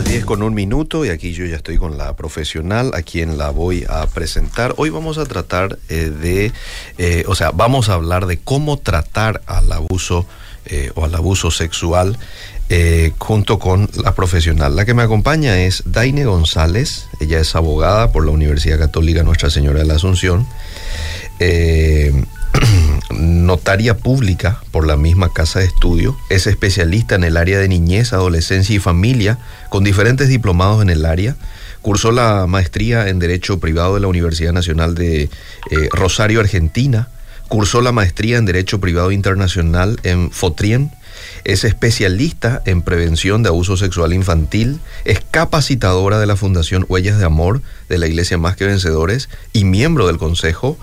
las 10 con un minuto y aquí yo ya estoy con la profesional a quien la voy a presentar. Hoy vamos a tratar eh, de, eh, o sea, vamos a hablar de cómo tratar al abuso eh, o al abuso sexual junto con la profesional. La que me acompaña es Daine González, ella es abogada por la Universidad Católica Nuestra Señora de la Asunción notaria pública por la misma casa de estudio, es especialista en el área de niñez, adolescencia y familia, con diferentes diplomados en el área. Cursó la maestría en Derecho Privado de la Universidad Nacional de eh, Rosario, Argentina. Cursó la maestría en Derecho Privado Internacional en Fotrien. Es especialista en prevención de abuso sexual infantil. Es capacitadora de la Fundación Huellas de Amor de la Iglesia Más que Vencedores y miembro del Consejo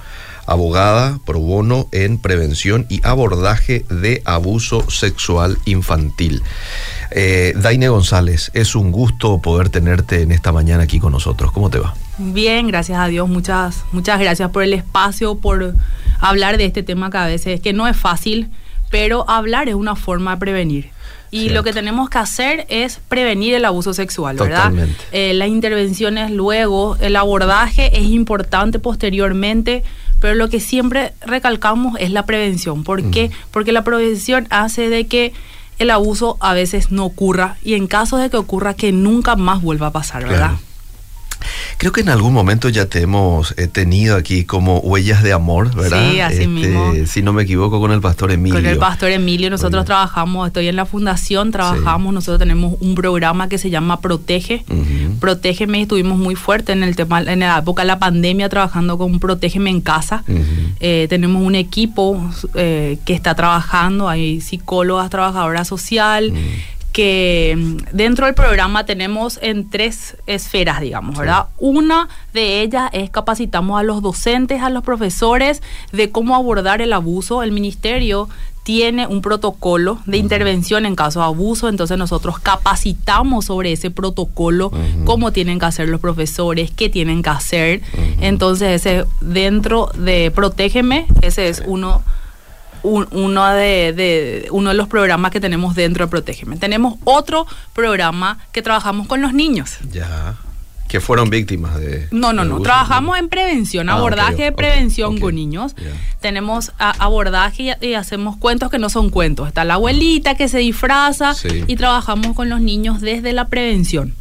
abogada pro bono en prevención y abordaje de abuso sexual infantil. Eh, Daine González, es un gusto poder tenerte en esta mañana aquí con nosotros. ¿Cómo te va? Bien, gracias a Dios. Muchas, muchas gracias por el espacio, por hablar de este tema que a veces que no es fácil, pero hablar es una forma de prevenir. Y lo que tenemos que hacer es prevenir el abuso sexual, ¿verdad? Eh, las intervenciones luego, el abordaje es importante posteriormente, pero lo que siempre recalcamos es la prevención. ¿Por qué? Porque la prevención hace de que el abuso a veces no ocurra y en caso de que ocurra que nunca más vuelva a pasar, ¿verdad? Creo que en algún momento ya te hemos eh, tenido aquí como huellas de amor, ¿verdad? Sí, así este, mismo. Si no me equivoco, con el pastor Emilio. Con el pastor Emilio, nosotros trabajamos, estoy en la fundación, trabajamos, nosotros tenemos un programa que se llama Protege. Protégeme, estuvimos muy fuertes en el tema, en la época de la pandemia, trabajando con Protégeme en casa. Eh, tenemos un equipo eh, que está trabajando, hay psicólogas, trabajadora social que mm, dentro del programa tenemos en tres esferas, digamos, ¿verdad? Una de ellas es capacitamos a los docentes, a los profesores de cómo abordar el abuso. El ministerio tiene un protocolo de intervención en caso de abuso, entonces nosotros capacitamos sobre ese protocolo, cómo tienen que hacer los profesores, qué tienen que hacer. Entonces, ese dentro de Protégeme, ese es uno uno, de, uno de los programas que tenemos dentro de Protégeme. Tenemos otro programa que trabajamos con los niños. Ya. Que fueron víctimas de... No, no, no. Trabajamos en prevención, ah, abordaje de prevención con niños. Tenemos abordaje y, hacemos cuentos que no son cuentos. Está la abuelita que se disfraza y trabajamos con los niños desde la prevención.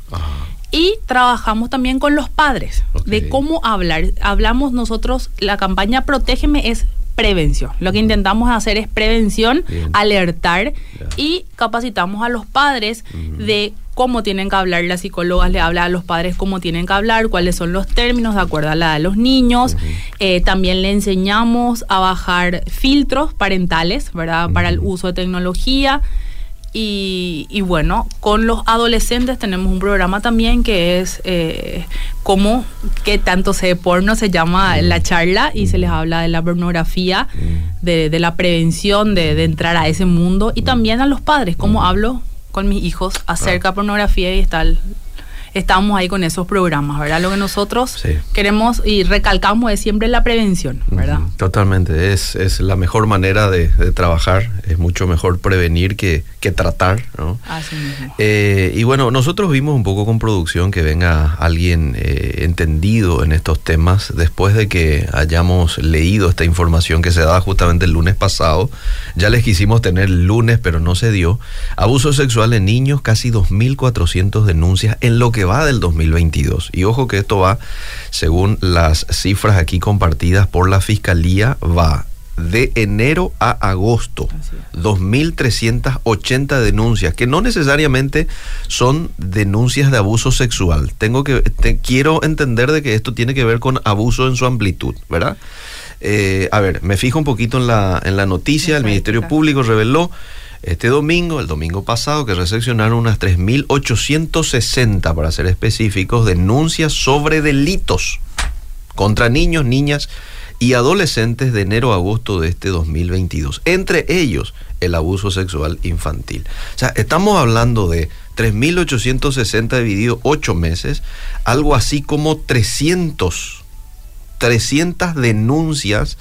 Y trabajamos también con los padres de cómo hablar. Hablamos nosotros, la campaña Protégeme es prevención. Lo que intentamos hacer es prevención, alertar y capacitamos a los padres de cómo tienen que hablar. La psicóloga le habla a los padres cómo tienen que hablar, cuáles son los términos de acuerdo a la de los niños. Eh, también le enseñamos a bajar filtros parentales, ¿verdad? Para el uso de tecnología. Y, bueno, con los adolescentes tenemos un programa también que es eh, como que tanto se porno, se llama la charla y se les habla de la pornografía, de, la prevención de, entrar a ese mundo y también a los padres, cómo hablo con mis hijos acerca de pornografía y tal estamos ahí con esos programas, ¿verdad? Lo que nosotros queremos y recalcamos es siempre la prevención, ¿verdad? Totalmente, es, es la mejor manera de, trabajar, es mucho mejor prevenir que, que tratar, ¿no? Así mismo. Eh, y bueno, nosotros vimos un poco con producción que venga alguien eh, entendido en estos temas después de que hayamos leído esta información que se daba justamente el lunes pasado. Ya les quisimos tener el lunes, pero no se dio. Abuso sexual en niños, casi 2.400 denuncias en lo que va del 2022. Y ojo que esto va, según las cifras aquí compartidas por la Fiscalía, va de enero a agosto, 2.380 denuncias, que no necesariamente son denuncias de abuso sexual. Tengo que, quiero entender de que esto tiene que ver con abuso en su amplitud, ¿verdad? Eh, a ver, me fijo un poquito en la, en la noticia, el Ministerio Público reveló este domingo, el domingo pasado, que recepcionaron unas 3.860, para ser específicos, denuncias sobre delitos contra niños, niñas y adolescentes de enero a agosto de este 2022. Entre ellos, el abuso sexual infantil. O sea, estamos hablando de 3.860 dividido 8 meses, algo así como 300, 300 denuncias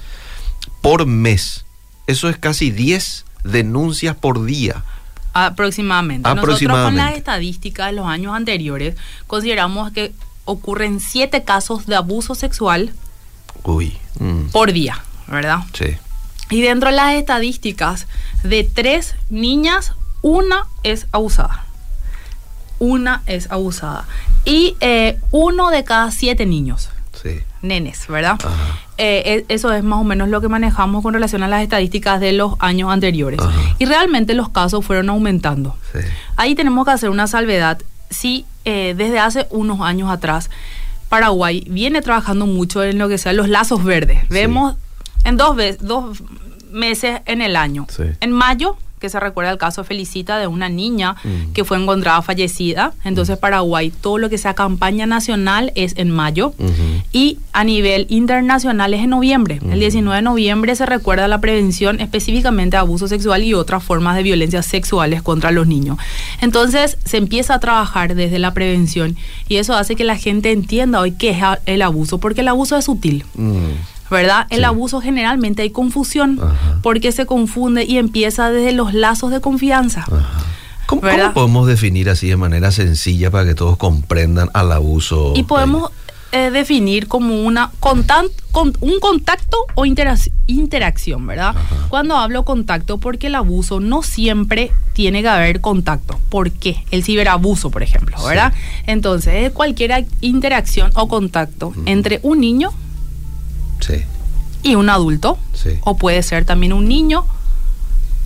por mes. Eso es casi 10 denuncias por día. Aproximadamente. Nosotros con las estadísticas de los años anteriores consideramos que ocurren siete casos de abuso sexual mm. por día, ¿verdad? Sí. Y dentro de las estadísticas, de tres niñas, una es abusada. Una es abusada. Y eh, uno de cada siete niños. Sí. Nenes, ¿verdad? Eh, e, eso es más o menos lo que manejamos con relación a las estadísticas de los años anteriores. Y realmente los casos fueron aumentando. Sí. Ahí tenemos que hacer una salvedad. Sí, eh, desde hace unos años atrás, Paraguay viene trabajando mucho en lo que sean los lazos verdes. Vemos en dos, dos meses en el año. En mayo que se recuerda el caso Felicita de una niña mm. que fue encontrada fallecida. Entonces, mm. Paraguay, todo lo que sea campaña nacional es en mayo y a nivel internacional es en noviembre. El 19 de noviembre se recuerda la prevención específicamente de abuso sexual y otras formas de violencia sexuales contra los niños. Entonces, se empieza a trabajar desde la prevención y eso hace que la gente entienda hoy qué es el abuso, porque el abuso es sutil. Mm. ¿Verdad? El abuso generalmente hay confusión porque se confunde y empieza desde los lazos de confianza. ¿Cómo, podemos definir así de manera sencilla para que todos comprendan al abuso? Y podemos eh, definir como una con, un contacto o interacción, ¿verdad? Cuando hablo contacto, porque el abuso no siempre tiene que haber contacto. ¿Por qué? El ciberabuso, por ejemplo, ¿verdad? Entonces, cualquier interacción o contacto entre un niño y un adulto. O puede ser también un niño.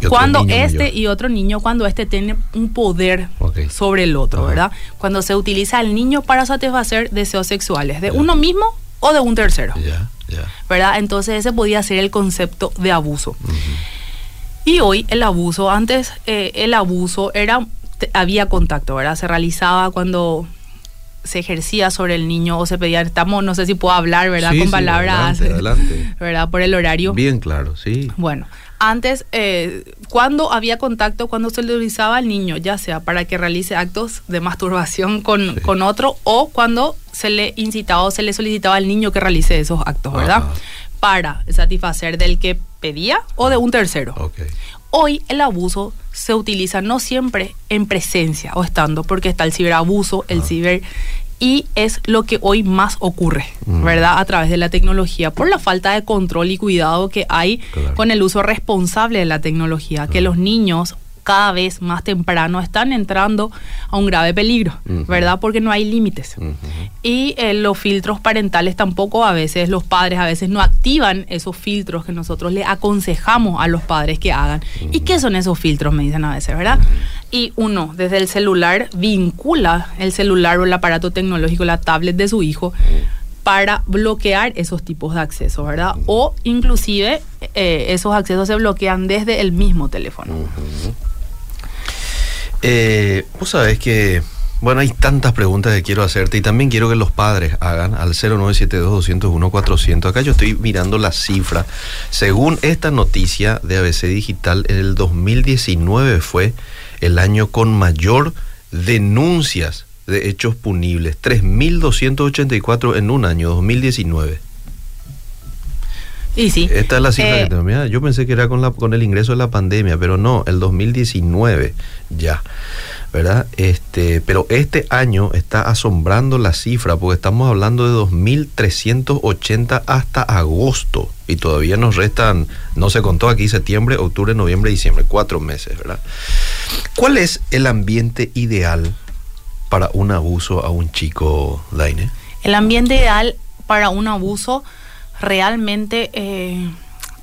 Cuando este y otro niño, cuando este tiene un poder sobre el otro, ¿verdad? Cuando se utiliza al niño para satisfacer deseos sexuales de uno mismo o de un tercero. ¿Verdad? Entonces ese podía ser el concepto de abuso. Y hoy el abuso, antes eh, el abuso era, había contacto, ¿verdad? Se realizaba cuando se ejercía sobre el niño o se pedía, estamos, no sé si puedo hablar, ¿verdad? Con palabras, adelante, ¿verdad? Por el horario. Bien claro, sí. Bueno, antes, eh, cuando había contacto, cuando se le utilizaba al niño, ya sea para que realice actos de masturbación con, con otro o cuando se le incitaba o se le solicitaba al niño que realice esos actos, ¿verdad? Para satisfacer del que pedía o de un tercero. Hoy el abuso se utiliza no siempre en presencia o estando, porque está el ciberabuso, el ah. ciber y es lo que hoy más ocurre, mm. ¿verdad? A través de la tecnología, por la falta de control y cuidado que hay con el uso responsable de la tecnología, que los niños cada vez más temprano están entrando a un grave peligro, ¿verdad? Porque no hay límites. Y eh, los filtros parentales tampoco a veces, los padres a veces no activan esos filtros que nosotros le aconsejamos a los padres que hagan. ¿Y qué son esos filtros? Me dicen a veces, ¿verdad? Y uno, desde el celular, vincula el celular o el aparato tecnológico, la tablet de su hijo para bloquear esos tipos de acceso, ¿verdad? O inclusive eh, esos accesos se bloquean desde el mismo teléfono. Eh, vos sabés que, bueno, hay tantas preguntas que quiero hacerte y también quiero que los padres hagan al 0972-201-400. Acá yo estoy mirando la cifra. Según esta noticia de ABC Digital, el 2019 fue el año con mayor denuncias de hechos punibles. 3.284 en un año, 2019. Y sí. Esta es la cifra que eh, tengo. yo pensé que era con, la, con el ingreso de la pandemia, pero no, el 2019 ya, ¿verdad? Este, pero este año está asombrando la cifra porque estamos hablando de 2.380 hasta agosto y todavía nos restan, no se contó aquí, septiembre, octubre, noviembre, diciembre, cuatro meses, ¿verdad? ¿Cuál es el ambiente ideal para un abuso a un chico, Daine? El ambiente ideal para un abuso realmente eh,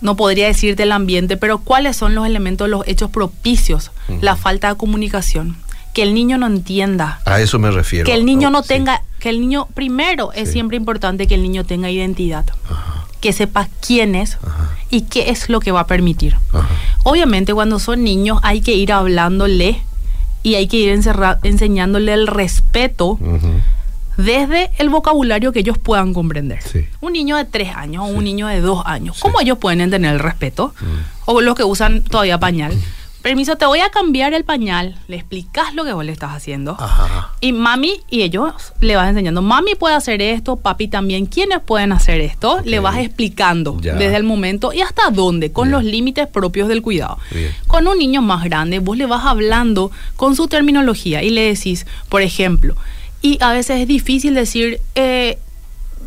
no podría decirte el ambiente, pero cuáles son los elementos, los hechos propicios, la falta de comunicación, que el niño no entienda. A eso me refiero. Que el niño no tenga, que el niño, primero es siempre importante que el niño tenga identidad, que sepa quién es y qué es lo que va a permitir. Obviamente cuando son niños hay que ir hablándole y hay que ir enseñándole el respeto desde el vocabulario que ellos puedan comprender. Un niño de tres años o un niño de dos años, ¿cómo ellos pueden entender el respeto? Mm. O los que usan todavía pañal. permiso, te voy a cambiar el pañal, le explicas lo que vos le estás haciendo. Y mami y ellos le vas enseñando, mami puede hacer esto, papi también, ¿quiénes pueden hacer esto? Le vas explicando desde el momento y hasta dónde, con los límites propios del cuidado. Con un niño más grande, vos le vas hablando con su terminología y le decís, por ejemplo, y a veces es difícil decir, eh,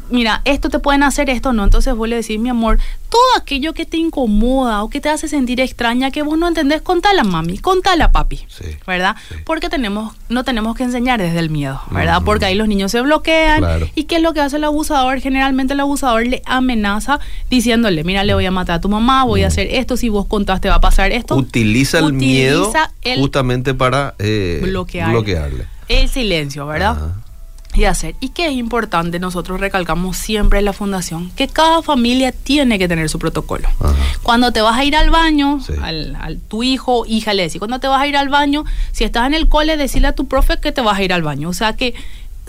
mira, esto te pueden hacer, esto no. Entonces vos le decís, mi amor, todo aquello que te incomoda o que te hace sentir extraña, que vos no entendés, contala mami, contala papi, ¿verdad? Porque tenemos, no tenemos que enseñar desde el miedo, ¿verdad? Porque ahí los niños se bloquean. ¿Y qué es lo que hace el abusador? Generalmente el abusador le amenaza diciéndole, mira, le voy a matar a tu mamá, voy a hacer esto, si vos contaste va a pasar esto. Utiliza el miedo justamente para eh, bloquearle. El silencio, ¿verdad? y hacer. Y que es importante, nosotros recalcamos siempre en la fundación, que cada familia tiene que tener su protocolo. Cuando te vas a ir al baño, al, tu hijo, hija le decís, cuando te vas a ir al baño, si estás en el cole, decirle a tu profe que te vas a ir al baño. O sea que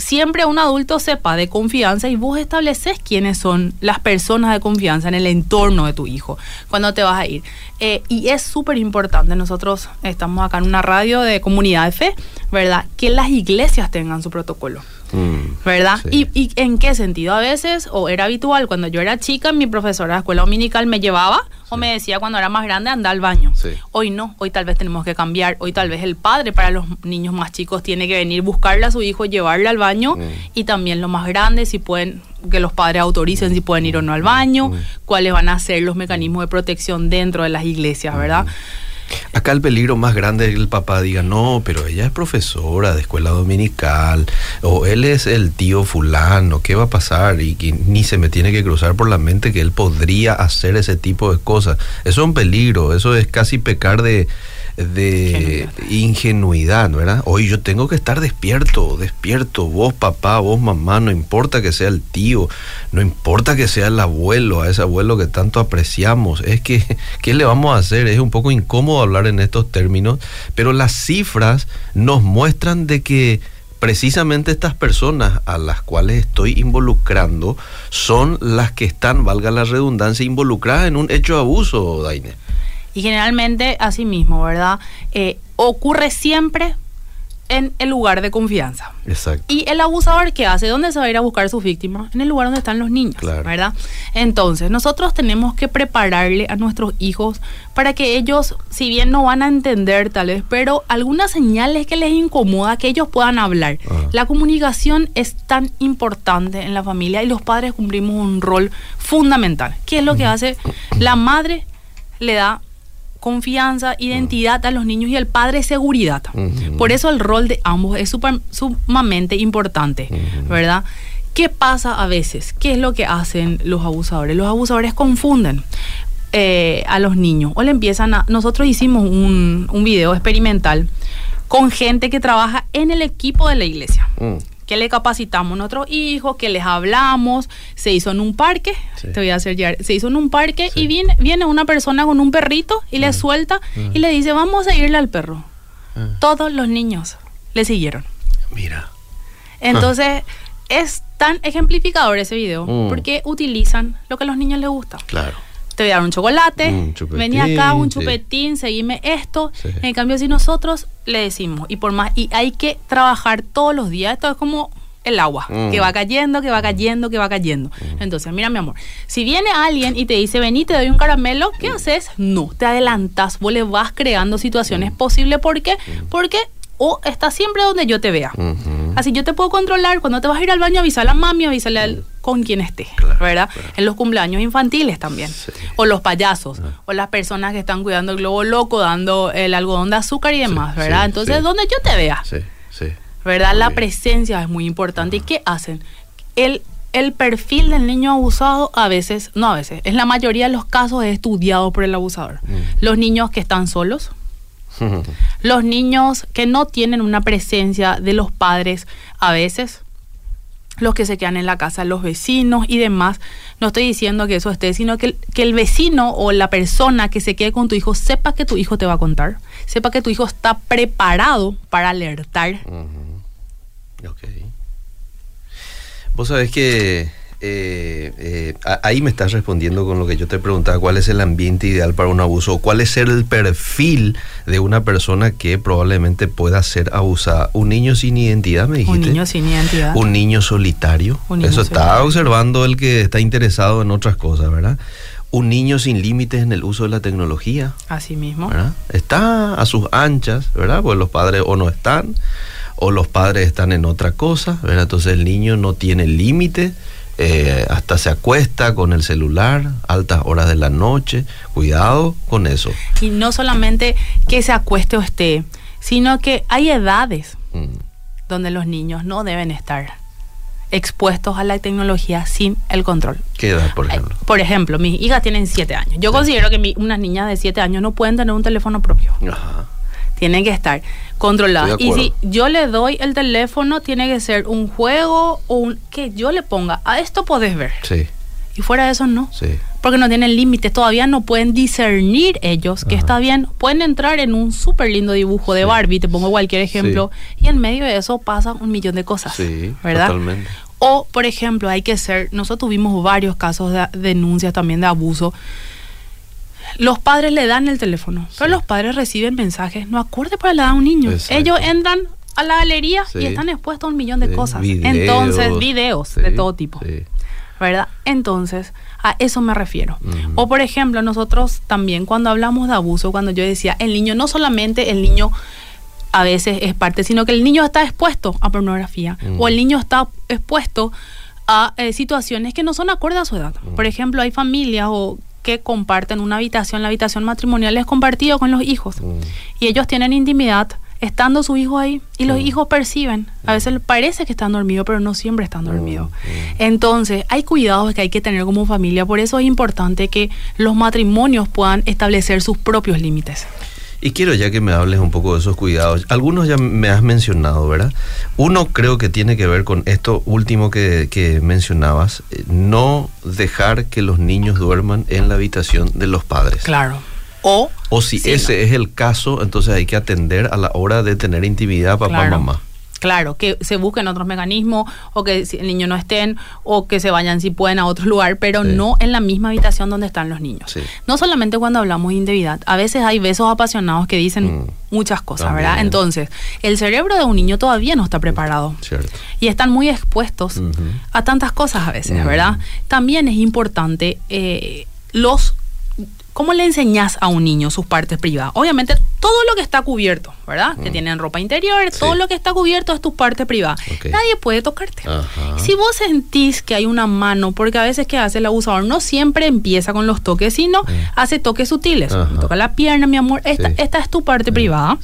siempre un adulto sepa de confianza y vos estableces quiénes son las personas de confianza en el entorno de tu hijo cuando te vas a ir. Eh, y es súper importante, nosotros estamos acá en una radio de comunidad de fe, ¿verdad? Que las iglesias tengan su protocolo. Mm, ¿Verdad? Y, ¿Y en qué sentido? A veces, o era habitual, cuando yo era chica, mi profesora de escuela dominical me llevaba o me decía cuando era más grande, anda al baño. Hoy no, hoy tal vez tenemos que cambiar. Hoy tal vez el padre para los niños más chicos tiene que venir buscarle a su hijo, llevarle al baño. Mm. Y también los más grandes, si pueden, que los padres autoricen si pueden ir o no al baño, mm. cuáles van a ser los mecanismos de protección dentro de las iglesias, ¿verdad? Acá el peligro más grande es que el papá diga, no, pero ella es profesora de escuela dominical, o él es el tío fulano, ¿qué va a pasar? Y que ni se me tiene que cruzar por la mente que él podría hacer ese tipo de cosas. Eso es un peligro, eso es casi pecar de, de ingenuidad, ¿verdad? Hoy yo tengo que estar despierto, despierto, vos papá, vos mamá, no importa que sea el tío, no importa que sea el abuelo, a ese abuelo que tanto apreciamos, es que, ¿qué le vamos a hacer? Es un poco incómodo hablar en estos términos, pero las cifras nos muestran de que precisamente estas personas a las cuales estoy involucrando son las que están, valga la redundancia, involucradas en un hecho de abuso, Daine. Y generalmente así mismo, ¿verdad? Eh, ocurre siempre en el lugar de confianza. Exacto. Y el abusador, ¿qué hace? ¿Dónde se va a ir a buscar su víctima? En el lugar donde están los niños, ¿verdad? Entonces, nosotros tenemos que prepararle a nuestros hijos para que ellos, si bien no van a entender tal vez, pero algunas señales que les incomoda, que ellos puedan hablar. La comunicación es tan importante en la familia y los padres cumplimos un rol fundamental. ¿Qué es lo que hace? La madre le da confianza, identidad a los niños y el padre seguridad. Por eso el rol de ambos es sumamente importante, ¿verdad? ¿Qué pasa a veces? ¿Qué es lo que hacen los abusadores? Los abusadores confunden eh, a los niños o le empiezan a... Nosotros hicimos un, un video experimental con gente que trabaja en el equipo de la iglesia. Mm que le capacitamos a nuestros hijos, que les hablamos, se hizo en un parque, te voy a hacer ya, se hizo en un parque y viene, viene una persona con un perrito y le suelta y le dice, vamos a seguirle al perro. Todos los niños le siguieron. Mira. Entonces, es tan ejemplificador ese video mm. porque utilizan lo que a los niños les gusta. Claro te voy a dar un chocolate, venía acá, un chupetín, seguime esto. En cambio, si nosotros le decimos, y por más, y hay que trabajar todos los días, esto es como el agua, que va cayendo, que va cayendo, que va cayendo. Entonces, mira, mi amor, si viene alguien y te dice, vení, te doy un caramelo, ¿qué haces? No, te adelantas, vos le vas creando situaciones posibles. ¿Por qué? Porque o estás siempre donde yo te vea. Así yo te puedo controlar. Cuando te vas a ir al baño, avisa a la mami, avísale al, con quien esté, ¿verdad? En los cumpleaños infantiles también. O los payasos, ah. o las personas que están cuidando el globo loco, dando el algodón de azúcar y demás, ¿verdad? Entonces, donde yo te vea. ¿Verdad? la presencia es muy importante. ¿Y qué hacen? El el perfil del niño abusado a veces, no a veces, en la mayoría de los casos es estudiado por el abusador. Mm. Los niños que están solos, los niños que no tienen una presencia de los padres a veces, los que se quedan en la casa, los vecinos y demás. No estoy diciendo que eso esté, sino que, que el vecino o la persona que se quede con tu hijo sepa que tu hijo te va a contar, sepa que tu hijo está preparado para alertar. Ok. Vos sabés que eh, eh, ahí me estás respondiendo con lo que yo te preguntaba, ¿cuál es el ambiente ideal para un abuso? ¿Cuál es el perfil de una persona que probablemente pueda ser abusada? ¿Un niño sin identidad, me dijiste? Un niño sin identidad. ¿Un niño solitario? Eso está observando el que está interesado en otras cosas, ¿verdad? un niño sin límites en el uso de la tecnología. Así mismo. Está a sus anchas, ¿verdad? Pues los padres o no están, o los padres están en otra cosa, ¿verdad? Entonces el niño no tiene límite, eh, hasta se acuesta con el celular, altas horas de la noche. Cuidado con eso. Y no solamente que se acueste o esté, sino que hay edades mm. donde los niños no deben estar expuestos a la tecnología sin el control. ¿Qué edad, por ejemplo? Por ejemplo, mis hijas tienen 7 años. Yo considero que unas niñas de 7 años no pueden tener un teléfono propio. Ajá. Tienen que estar controladas. Y si yo le doy el teléfono, tiene que ser un juego o un que yo le ponga. A esto podés ver. Sí. Y fuera de eso, no. Sí. Porque no tienen límites, todavía no pueden discernir ellos que está bien. Pueden entrar en un súper lindo dibujo de Barbie, te pongo cualquier ejemplo, y en medio de eso pasan un millón de cosas. Sí, ¿verdad? Totalmente. O, por ejemplo, hay que ser, nosotros tuvimos varios casos de denuncias también de abuso. Los padres le dan el teléfono, pero los padres reciben mensajes no acorde para la edad de un niño. Ellos entran a la galería y están expuestos a un millón de cosas. Entonces, videos de todo tipo. ¿Verdad? Entonces, a eso me refiero. O por ejemplo, nosotros también cuando hablamos de abuso, cuando yo decía, el niño, no solamente el niño a veces es parte, sino que el niño está expuesto a pornografía o el niño está expuesto a eh, situaciones que no son acordes a su edad. Por ejemplo, hay familias o que comparten una habitación, la habitación matrimonial es compartido con los hijos. Y ellos tienen intimidad estando su hijo ahí y los hijos perciben, a veces parece que están dormidos, pero no siempre están dormidos. Entonces, hay cuidados que hay que tener como familia, por eso es importante que los matrimonios puedan establecer sus propios límites. Y quiero ya que me hables un poco de esos cuidados. Algunos ya me has mencionado, ¿verdad? Uno creo que tiene que ver con esto último que, mencionabas, eh, no dejar que los niños duerman en la habitación de los padres. Claro. O, o si ese es el caso, entonces hay que atender a la hora de tener intimidad papá mamá. Claro, que se busquen otros mecanismos o que el niño no estén o que se vayan si pueden a otro lugar, pero no en la misma habitación donde están los niños. No solamente cuando hablamos de indebilidad, a veces hay besos apasionados que dicen mm. muchas cosas, ¿verdad? Entonces, el cerebro de un niño todavía no está preparado. Y están muy expuestos a tantas cosas a veces, ¿verdad? También es importante eh, los ¿Cómo le enseñas a un niño sus partes privadas? Obviamente, todo lo que está cubierto, ¿verdad? Que mm. tienen ropa interior, todo lo que está cubierto es tu parte privada. Nadie puede tocarte. Si vos sentís que hay una mano, porque a veces que hace el abusador no siempre empieza con los toques, sino hace toques sutiles. toca la pierna, mi amor. Esta, esta es tu parte privada.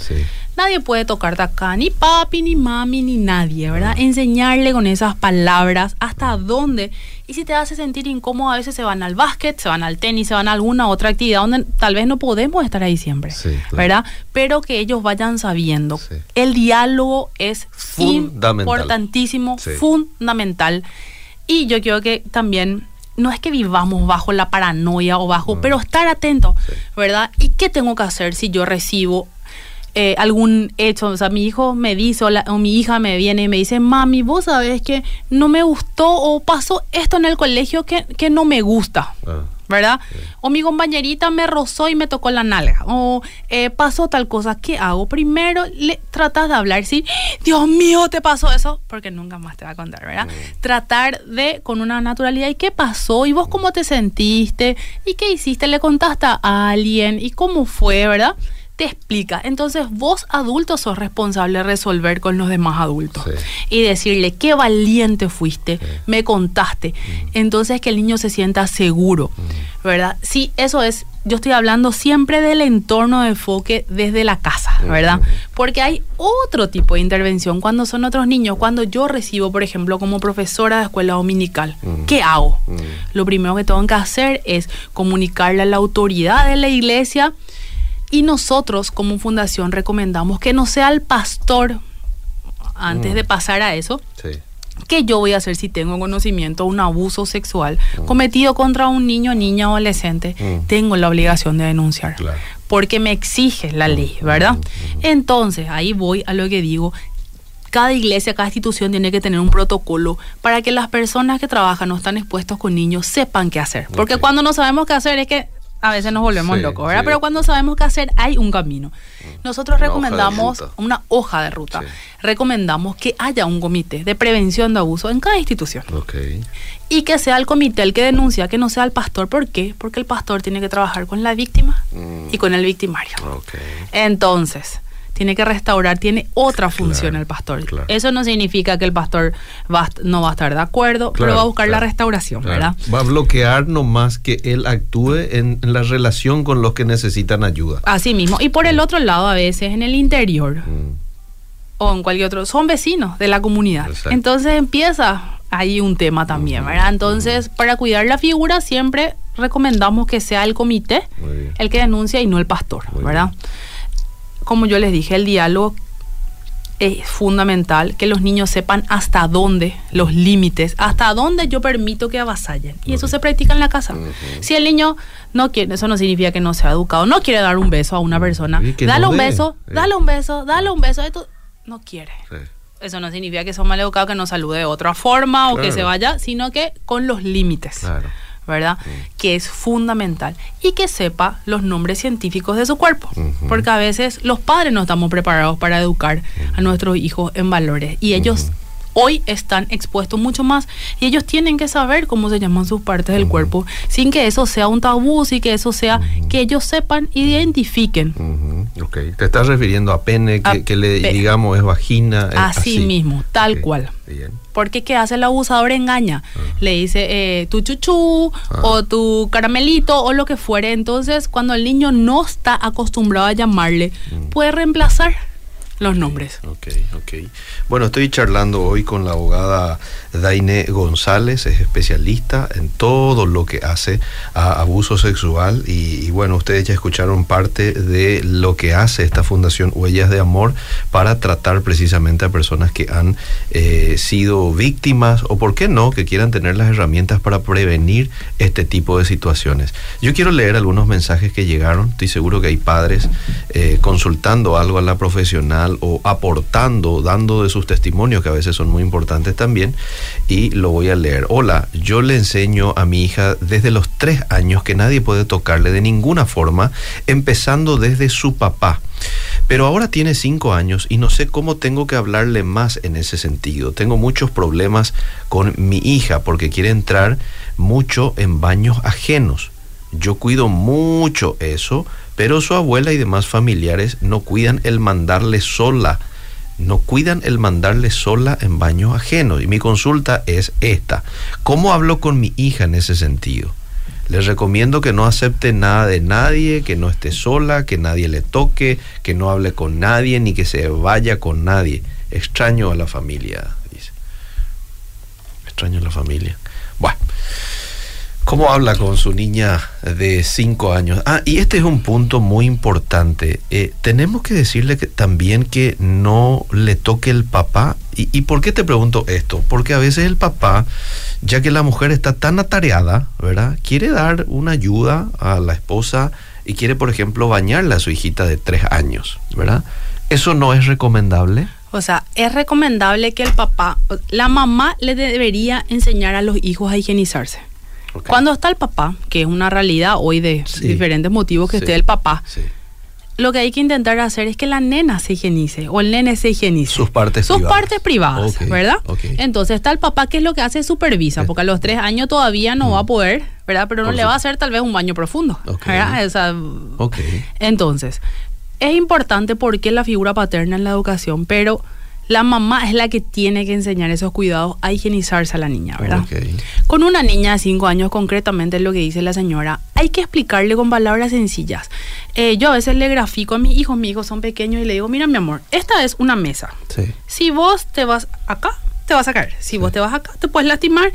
Nadie puede tocarte acá, ni papi, ni mami, ni nadie, ¿verdad? Enseñarle con esas palabras hasta dónde. Y si te hace sentir incómodo, a veces se van al básquet, se van al tenis, se van a alguna otra actividad donde tal vez no podemos estar ahí siempre, ¿verdad? Pero que ellos vayan sabiendo. El diálogo es importantísimo, fundamental. Y yo creo que también no es que vivamos bajo la paranoia o bajo, pero estar atento, ¿verdad? ¿Y qué tengo que hacer si yo recibo eh, algún hecho, o sea, mi hijo me dice o, mi hija me viene y me dice, mami, vos sabés que no me gustó o pasó esto en el colegio que, no me gusta. Ah, ¿Verdad? O mi compañerita me rozó y me tocó la nalga. O eh, pasó tal cosa. ¿Qué hago? Primero le tratas de hablar, sí, Dios mío, te pasó eso, porque nunca más te va a contar, ¿verdad? Tratar de, con una naturalidad, ¿y qué pasó? ¿Y vos cómo te sentiste? ¿Y qué hiciste? ¿Le contaste a alguien? ¿Y cómo fue, verdad? Te explica. Entonces vos adultos sos responsable de resolver con los demás adultos y decirle qué valiente fuiste, me contaste. Mm. Entonces que el niño se sienta seguro, mm. ¿verdad? Sí, eso es. Yo estoy hablando siempre del entorno de enfoque desde la casa, ¿verdad? Porque hay otro tipo de intervención cuando son otros niños. Cuando yo recibo, por ejemplo, como profesora de escuela dominical, mm. ¿qué hago? Lo primero que tengo que hacer es comunicarle a la autoridad de la iglesia y nosotros como fundación recomendamos que no sea el pastor, antes de mm. pasar a eso, que yo voy a hacer si tengo conocimiento de un abuso sexual mm. cometido contra un niño, niña o adolescente, mm. tengo la obligación de denunciar. Porque me exige la ley, ¿verdad? Entonces, ahí voy a lo que digo, cada iglesia, cada institución tiene que tener un protocolo para que las personas que trabajan o están expuestos con niños sepan qué hacer. Porque cuando no sabemos qué hacer es que a veces nos volvemos locos, ¿verdad? Pero cuando sabemos qué hacer, hay un camino. Mm. Nosotros recomendamos una hoja de ruta. Recomendamos que haya un comité de prevención de abuso en cada institución. Y que sea el comité el que denuncia, que no sea el pastor. ¿Por qué? Porque el pastor tiene que trabajar con la víctima mm. y con el victimario. Entonces, tiene que restaurar, tiene otra función el pastor. Eso no significa que el pastor va, no va a estar de acuerdo, pero va a buscar la restauración, ¿verdad? Va a bloquear nomás que él actúe en, la relación con los que necesitan ayuda. Así mismo. Y por el otro lado, a veces en el interior mm. o en cualquier otro, son vecinos de la comunidad. Entonces empieza ahí un tema también, ¿verdad? Entonces, para cuidar la figura siempre recomendamos que sea el comité el que denuncia y no el pastor, ¿verdad? Como yo les dije, el diálogo es fundamental que los niños sepan hasta dónde, los límites, hasta dónde yo permito que avasallen. Y eso se practica en la casa. Si el niño no quiere, eso no significa que no sea educado, no quiere dar un beso a una persona, dale un beso, dale un beso, dale un beso, esto no quiere. Eso no significa que sea mal educado, que no salude de otra forma o que se vaya, sino que con los límites. Claro. ¿Verdad? Que es fundamental. Y que sepa los nombres científicos de su cuerpo. Porque a veces los padres no estamos preparados para educar a nuestros hijos en valores. Y ellos hoy están expuestos mucho más y ellos tienen que saber cómo se llaman sus partes del cuerpo sin que eso sea un tabú, sin que eso sea que ellos sepan, identifiquen. Ok, te estás refiriendo a pene, que, le digamos es vagina. así, mismo, tal cual. Bien. Porque ¿qué hace el abusador? Engaña. Ah. Le dice eh, tu chuchu ah. o tu caramelito o lo que fuere. Entonces, cuando el niño no está acostumbrado a llamarle, mm. puede reemplazar los nombres. Ok, ok. Bueno, estoy charlando hoy con la abogada Daine González, es especialista en todo lo que hace a abuso sexual y, bueno, ustedes ya escucharon parte de lo que hace esta Fundación Huellas de Amor para tratar precisamente a personas que han eh, sido víctimas o, ¿por qué no?, que quieran tener las herramientas para prevenir este tipo de situaciones. Yo quiero leer algunos mensajes que llegaron, estoy seguro que hay padres eh, consultando algo a la profesional o aportando, dando de sus testimonios, que a veces son muy importantes también, y lo voy a leer. Hola, yo le enseño a mi hija desde los tres años que nadie puede tocarle de ninguna forma, empezando desde su papá. Pero ahora tiene cinco años y no sé cómo tengo que hablarle más en ese sentido. Tengo muchos problemas con mi hija porque quiere entrar mucho en baños ajenos. Yo cuido mucho eso, pero su abuela y demás familiares no cuidan el mandarle sola, no cuidan el mandarle sola en baños ajenos. Y mi consulta es esta, ¿cómo hablo con mi hija en ese sentido? Les recomiendo que no acepte nada de nadie, que no esté sola, que nadie le toque, que no hable con nadie, ni que se vaya con nadie. Extraño a la familia, dice. Extraño a la familia. Bueno. ¿Cómo habla con su niña de 5 años? Ah, y este es un punto muy importante. Eh, tenemos que decirle que, también que no le toque el papá. ¿Y, ¿Y, por qué te pregunto esto? Porque a veces el papá, ya que la mujer está tan atareada, ¿verdad? Quiere dar una ayuda a la esposa y quiere, por ejemplo, bañarle a su hijita de 3 años, ¿verdad? ¿Eso no es recomendable? O sea, es recomendable que el papá, la mamá le debería enseñar a los hijos a higienizarse. Cuando está el papá, que es una realidad hoy de diferentes motivos que esté el papá, lo que hay que intentar hacer es que la nena se higienice o el nene se higienice. Sus partes Sus partes privadas, ¿verdad? Entonces está el papá que es lo que hace supervisa, porque a los tres años todavía no va a mm. poder, ¿verdad? Pero no le va a hacer tal vez un baño profundo, ¿verdad? entonces, es importante porque la figura paterna en la educación, pero la mamá es la que tiene que enseñar esos cuidados a higienizarse a la niña, ¿verdad? Con una niña de 5 años, concretamente es lo que dice la señora, hay que explicarle con palabras sencillas. Eh, yo a veces le grafico a mis hijos, mis hijos son pequeños, y le digo, mira mi amor, esta es una mesa. Si vos te vas acá, te vas a caer. Si vos te vas acá, te puedes lastimar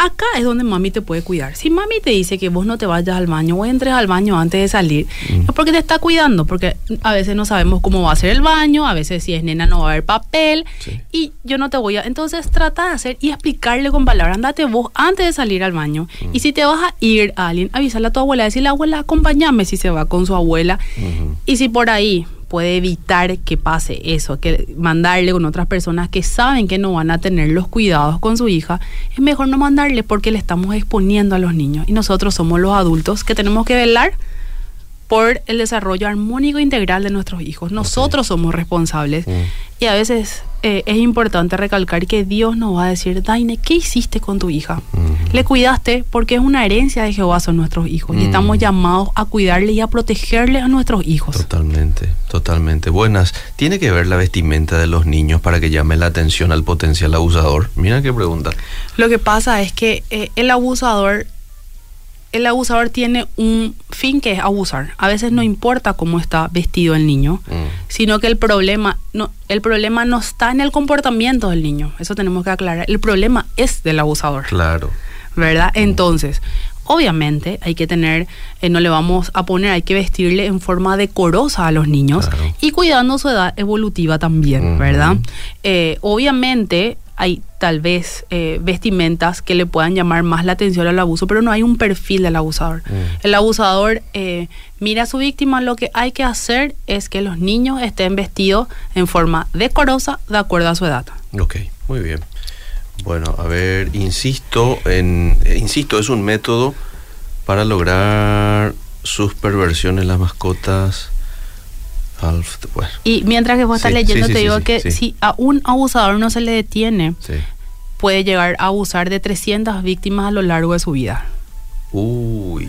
acá es donde mami te puede cuidar. Si mami te dice que vos no te vayas al baño o entres al baño antes de salir, mm. es porque te está cuidando, porque a veces no sabemos cómo va a ser el baño, a veces si es nena no va a haber papel y yo no te voy a... Entonces trata de hacer y explicarle con palabras, andate vos antes de salir al baño mm. y si te vas a ir a alguien, avísale a tu abuela, decirle abuela, acompáñame si se va con su abuela y si por ahí puede evitar que pase eso, que mandarle con otras personas que saben que no van a tener los cuidados con su hija, es mejor no mandarle porque le estamos exponiendo a los niños y nosotros somos los adultos que tenemos que velar por el desarrollo armónico integral de nuestros hijos. Nosotros somos responsables mm. y a veces eh, es importante recalcar que Dios nos va a decir, Daine, ¿qué hiciste con tu hija? Le cuidaste porque es una herencia de Jehová son nuestros hijos y estamos llamados a cuidarle y a protegerle a nuestros hijos. Totalmente, totalmente. Buenas, ¿tiene que ver la vestimenta de los niños para que llame la atención al potencial abusador? Mira qué pregunta. Lo que pasa es que eh, el abusador el abusador tiene un fin que es abusar. A veces no importa cómo está vestido el niño, mm. sino que el problema no el problema no está en el comportamiento del niño. Eso tenemos que aclarar. El problema es del abusador. Claro. ¿Verdad? Mm. Entonces, obviamente hay que tener, eh, no le vamos a poner, hay que vestirle en forma decorosa a los niños y cuidando su edad evolutiva también, ¿verdad? Eh, obviamente hay tal vez eh, vestimentas que le puedan llamar más la atención al abuso, pero no hay un perfil del abusador. Mm. El abusador eh, mira a su víctima, lo que hay que hacer es que los niños estén vestidos en forma decorosa de acuerdo a su edad. Ok, muy bien. Bueno, a ver, insisto, en, eh, insisto, es un método para lograr sus perversiones las mascotas y mientras que vos estás leyendo, te digo que si a un abusador no se le detiene, puede llegar a abusar de 300 víctimas a lo largo de su vida. Uy.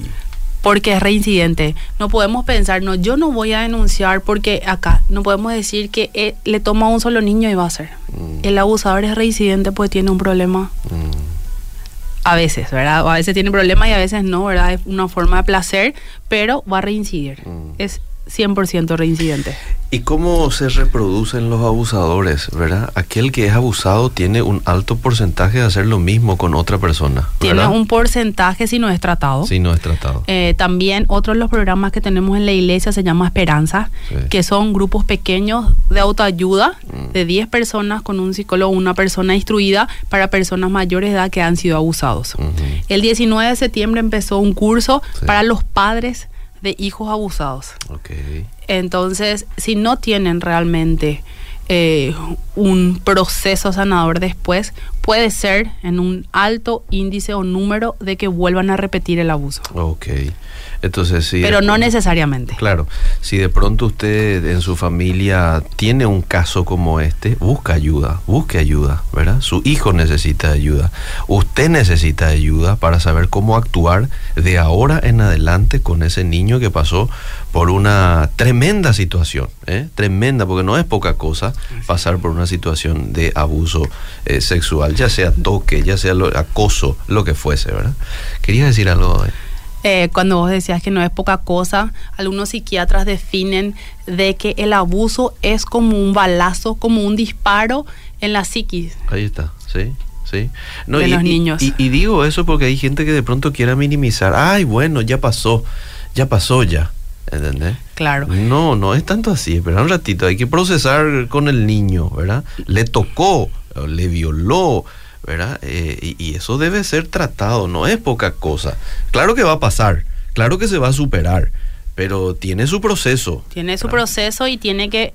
Porque es reincidente. No podemos pensar, no, yo no voy a denunciar porque acá no podemos decir que eh, le toma a un solo niño y va a ser. Mm. El abusador es reincidente porque tiene un problema. Mm. A veces, ¿verdad? A veces tiene problemas y a veces no, ¿verdad? Es una forma de placer, pero va a reincidir. Mm. Es 100% reincidente. ¿Y cómo se reproducen los abusadores, verdad? Aquel que es abusado tiene un alto porcentaje de hacer lo mismo con otra persona. Tiene un porcentaje si no es tratado. Si no es tratado. Eh, también otro de los programas que tenemos en la iglesia se llama Esperanza, que son grupos pequeños de autoayuda mm. de 10 personas con un psicólogo, una persona instruida para personas mayores de edad que han sido abusados. El 19 de septiembre empezó un curso para los padres de hijos abusados. Entonces, si no tienen realmente eh, un proceso sanador después, puede ser en un alto índice o número de que vuelvan a repetir el abuso. Ok. Entonces, sí. Pero no necesariamente. Claro. Si de pronto usted en su familia tiene un caso como este, busca ayuda, busque ayuda, ¿verdad? Su hijo necesita ayuda. Usted necesita ayuda para saber cómo actuar de ahora en adelante con ese niño que pasó por una tremenda situación, ¿eh? Tremenda, porque no es poca cosa pasar por una situación de abuso eh, sexual, ya sea toque, ya sea acoso, lo que fuese, ¿verdad? Quería decir algo. Eh, cuando vos decías que no es poca cosa, algunos psiquiatras definen de que el abuso es como un balazo, como un disparo en la psiquis. Ahí está, sí. Sí. No, de y, los niños. Y, digo eso porque hay gente que de pronto quiera minimizar. Ay, bueno, ya pasó, ya pasó ya. ¿Entendés? Claro. No, no es tanto así. Espera un ratito, hay que procesar con el niño, ¿verdad? Le tocó, le violó, ¿verdad? Eh, y, eso debe ser tratado, no es poca cosa. Claro que va a pasar, claro que se va a superar, pero tiene su proceso. Tiene su proceso y tiene que,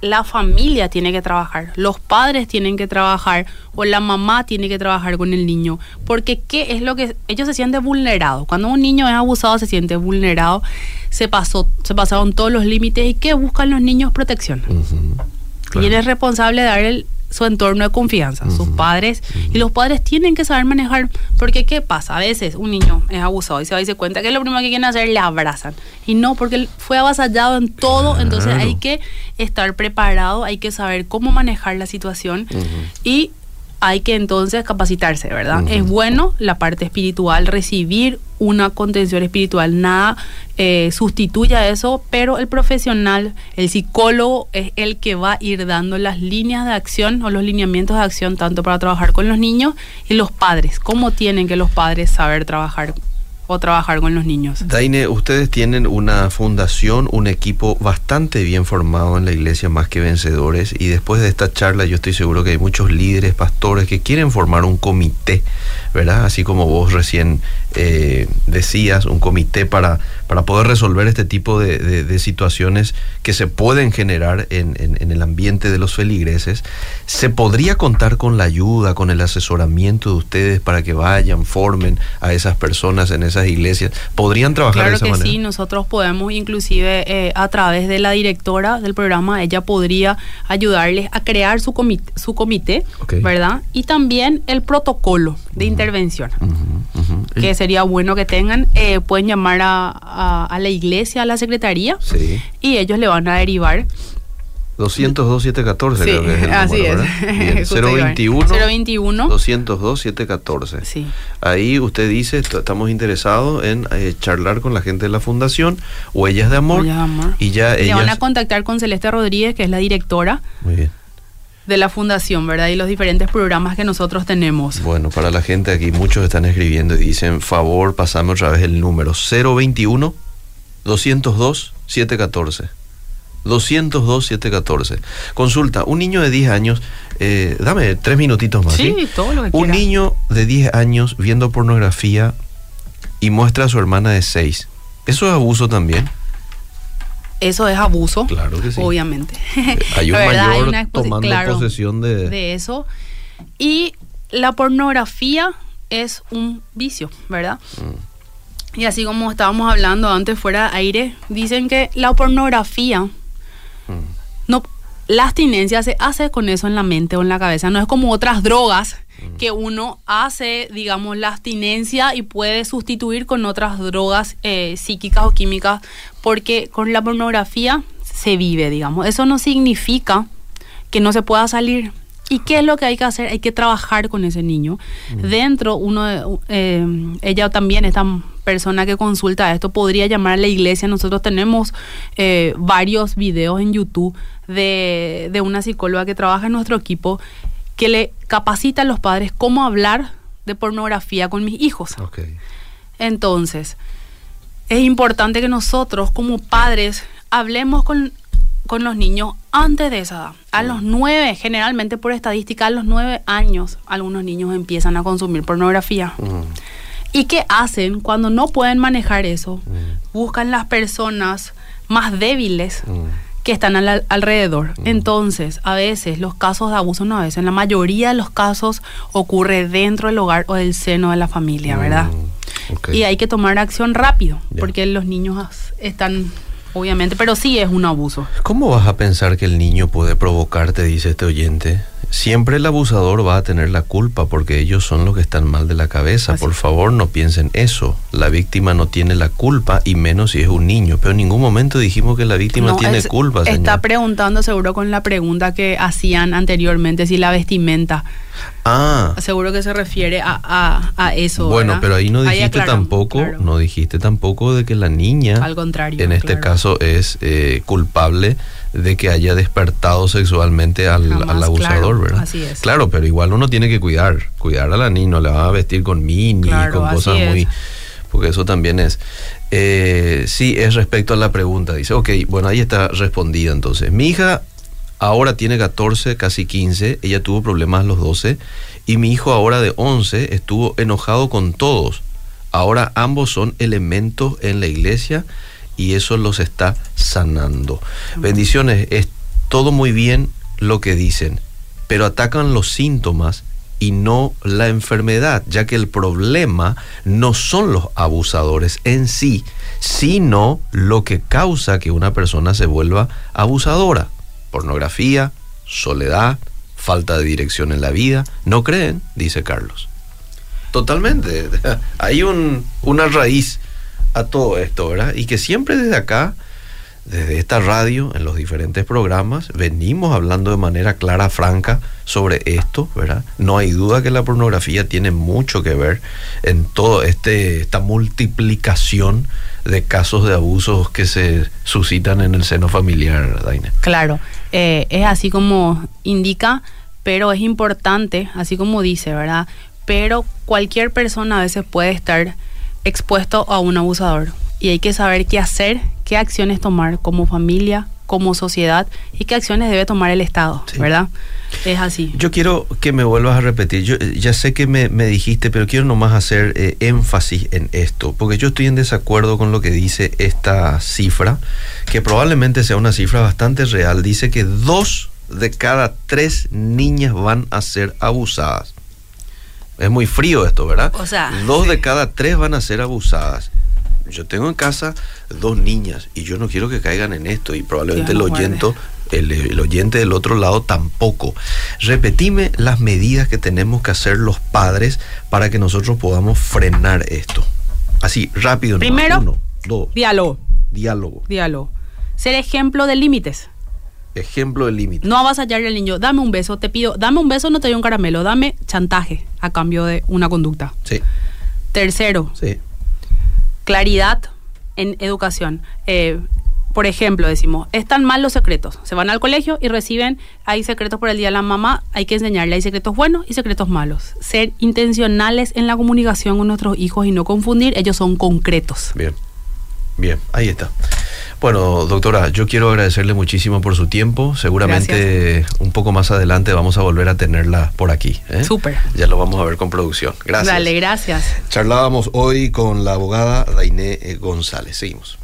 la familia tiene que trabajar, los padres tienen que trabajar o la mamá tiene que trabajar con el niño, porque qué es lo que ellos se sienten vulnerados. Cuando un niño es abusado se siente vulnerado, se pasó, se pasaron todos los límites y qué buscan los niños protección. Y él es responsable de dar el su entorno de confianza, sus padres, y los padres tienen que saber manejar, porque ¿qué pasa? A veces un niño es abusado y se va y se cuenta que lo primero que quieren hacer le abrazan, y no, porque él fue avasallado en todo, entonces hay que estar preparado, hay que saber cómo manejar la situación y hay que entonces capacitarse, ¿verdad? Es bueno la parte espiritual, recibir una contención espiritual, nada eh, sustituye a eso, pero el profesional, el psicólogo es el que va a ir dando las líneas de acción o los lineamientos de acción tanto para trabajar con los niños y los padres, cómo tienen que los padres saber trabajar trabajar con los niños. Daine, ustedes tienen una fundación, un equipo bastante bien formado en la iglesia Más que Vencedores y después de esta charla yo estoy seguro que hay muchos líderes, pastores que quieren formar un comité, ¿verdad? Así como vos recién eh, decías, un comité para, para poder resolver este tipo de, situaciones que se pueden generar en, en, el ambiente de los feligreses. ¿Se podría contar con la ayuda, con el asesoramiento de ustedes para que vayan, formen a esas personas en esas iglesias? ¿Podrían trabajar de esa manera? Claro que sí, nosotros podemos inclusive eh, a través de la directora del programa, ella podría ayudarles a crear su comité, su comité ¿verdad? Y también el protocolo de intervención, que sería bueno que tengan. Eh, pueden llamar a, a, la iglesia, a la secretaría, y ellos le van a derivar 202 714 creo que es el así número, es. 021 021 202 714. Sí. Ahí usted dice, estamos interesados en eh, charlar con la gente de la fundación Huellas de Amor. Huellas de Amor. Y ya ellas... van a contactar con Celeste Rodríguez, que es la directora. Muy bien de la fundación, ¿verdad? Y los diferentes programas que nosotros tenemos. Bueno, para la gente aquí, muchos están escribiendo y dicen, favor, pasame otra vez el número 021 202 714. 202 714. Consulta, un niño de 10 años, eh, dame tres minutitos más. Sí, todo lo que Un niño de 10 años viendo pornografía y muestra a su hermana de 6. ¿Eso es abuso también? Eso es abuso. Claro que sí. Obviamente. Hay un mayor tomando posesión de... de eso. Y la pornografía es un vicio, ¿verdad? Mm. Y así como estábamos hablando antes fuera de aire, dicen que la pornografía mm. no la abstinencia se hace con eso en la mente o en la cabeza, no es como otras drogas mm. que uno hace, digamos, la abstinencia y puede sustituir con otras drogas eh, psíquicas o químicas porque con la pornografía se vive, digamos. Eso no significa que no se pueda salir. ¿Y qué es lo que hay que hacer? Hay que trabajar con ese niño. Mm. Dentro, uno, eh, ella también, esta persona que consulta esto, podría llamar a la iglesia. Nosotros tenemos eh, varios videos en YouTube de, de, una psicóloga que trabaja en nuestro equipo que le capacita a los padres cómo hablar de pornografía con mis hijos. Entonces, es importante que nosotros como padres hablemos con, los niños antes de esa edad. A los nueve, generalmente por estadística, a los nueve años, algunos niños empiezan a consumir pornografía. Mm. ¿Y qué hacen cuando no pueden manejar eso? Mm. Buscan las personas más débiles. Mm. Que están alrededor. Entonces, a veces los casos de abuso, no a veces, en la mayoría de los casos ocurre dentro del hogar o del seno de la familia, ¿verdad? Y hay que tomar acción rápido, porque los niños están, obviamente, pero sí es un abuso. ¿Cómo vas a pensar que el niño puede provocarte, dice este oyente? Siempre el abusador va a tener la culpa porque ellos son los que están mal de la cabeza. Por favor, no piensen eso. La víctima no tiene la culpa y menos si es un niño. Pero en ningún momento dijimos que la víctima tiene culpa. Está preguntando seguro con la pregunta que hacían anteriormente si la vestimenta Ah. Seguro que se refiere a, a, eso. Bueno, pero ahí no dijiste tampoco, no dijiste tampoco de que la niña, al contrario, en este caso es eh, culpable de que haya despertado sexualmente al, abusador, ¿verdad? Así es. Claro, pero igual uno tiene que cuidar, cuidar a la niña, no le va a vestir con mini, con cosas muy, porque eso también es. Eh, sí, es respecto a la pregunta, dice, ok, bueno, ahí está respondida entonces. Mi hija ahora tiene 14, casi 15, ella tuvo problemas a los 12 y mi hijo ahora de 11 estuvo enojado con todos. Ahora ambos son elementos en la iglesia y eso los está sanando. Bendiciones, es todo muy bien lo que dicen, pero atacan los síntomas y no la enfermedad, ya que el problema no son los abusadores en sí, sino lo que causa que una persona se vuelva abusadora pornografía, soledad, falta de dirección en la vida. ¿No creen? Dice Carlos. Totalmente. Hay un, una raíz a todo esto, ¿verdad? Y que siempre desde acá, desde esta radio, en los diferentes programas, venimos hablando de manera clara, franca sobre esto, ¿verdad? No hay duda que la pornografía tiene mucho que ver en toda este, esta multiplicación de casos de abusos que se suscitan en el seno familiar, Daina. Claro, eh, es así como indica, pero es importante, así como dice, ¿verdad? Pero cualquier persona a veces puede estar expuesto a un abusador y hay que saber qué hacer, qué acciones tomar como familia, como sociedad y qué acciones debe tomar el Estado, ¿verdad? Es así. Yo quiero que me vuelvas a repetir. Yo eh, ya sé que me, dijiste, pero quiero nomás hacer eh, énfasis en esto, porque yo estoy en desacuerdo con lo que dice esta cifra, que probablemente sea una cifra bastante real. Dice que dos de cada tres niñas van a ser abusadas. Es muy frío esto, ¿verdad? O sea, dos de cada tres van a ser abusadas. Yo tengo en casa dos niñas y yo no quiero que caigan en esto y probablemente el oyente, el, oyente del otro lado tampoco. Repetime las medidas que tenemos que hacer los padres para que nosotros podamos frenar esto. Así, rápido. Primero, Uno, dos. Diálogo. Diálogo. Diálogo. Ser ejemplo de límites. Ejemplo de límites. No vas a hallarle al niño, dame un beso, te pido, dame un beso, no te doy un caramelo, dame chantaje a cambio de una conducta. Sí. Tercero. Sí claridad en educación. Eh, por ejemplo, decimos, están mal los secretos. Se van al colegio y reciben, hay secretos por el día de la mamá, hay que enseñarle, hay secretos buenos y secretos malos. Ser intencionales en la comunicación con nuestros hijos y no confundir, ellos son concretos. Bien, bien, ahí está. Bueno, doctora, yo quiero agradecerle muchísimo por su tiempo. Seguramente un poco más adelante vamos a volver a tenerla por aquí. ¿eh? Súper. Ya lo vamos a ver con producción. Gracias. Dale, gracias. Charlábamos hoy con la abogada Dainé eh, González. Seguimos.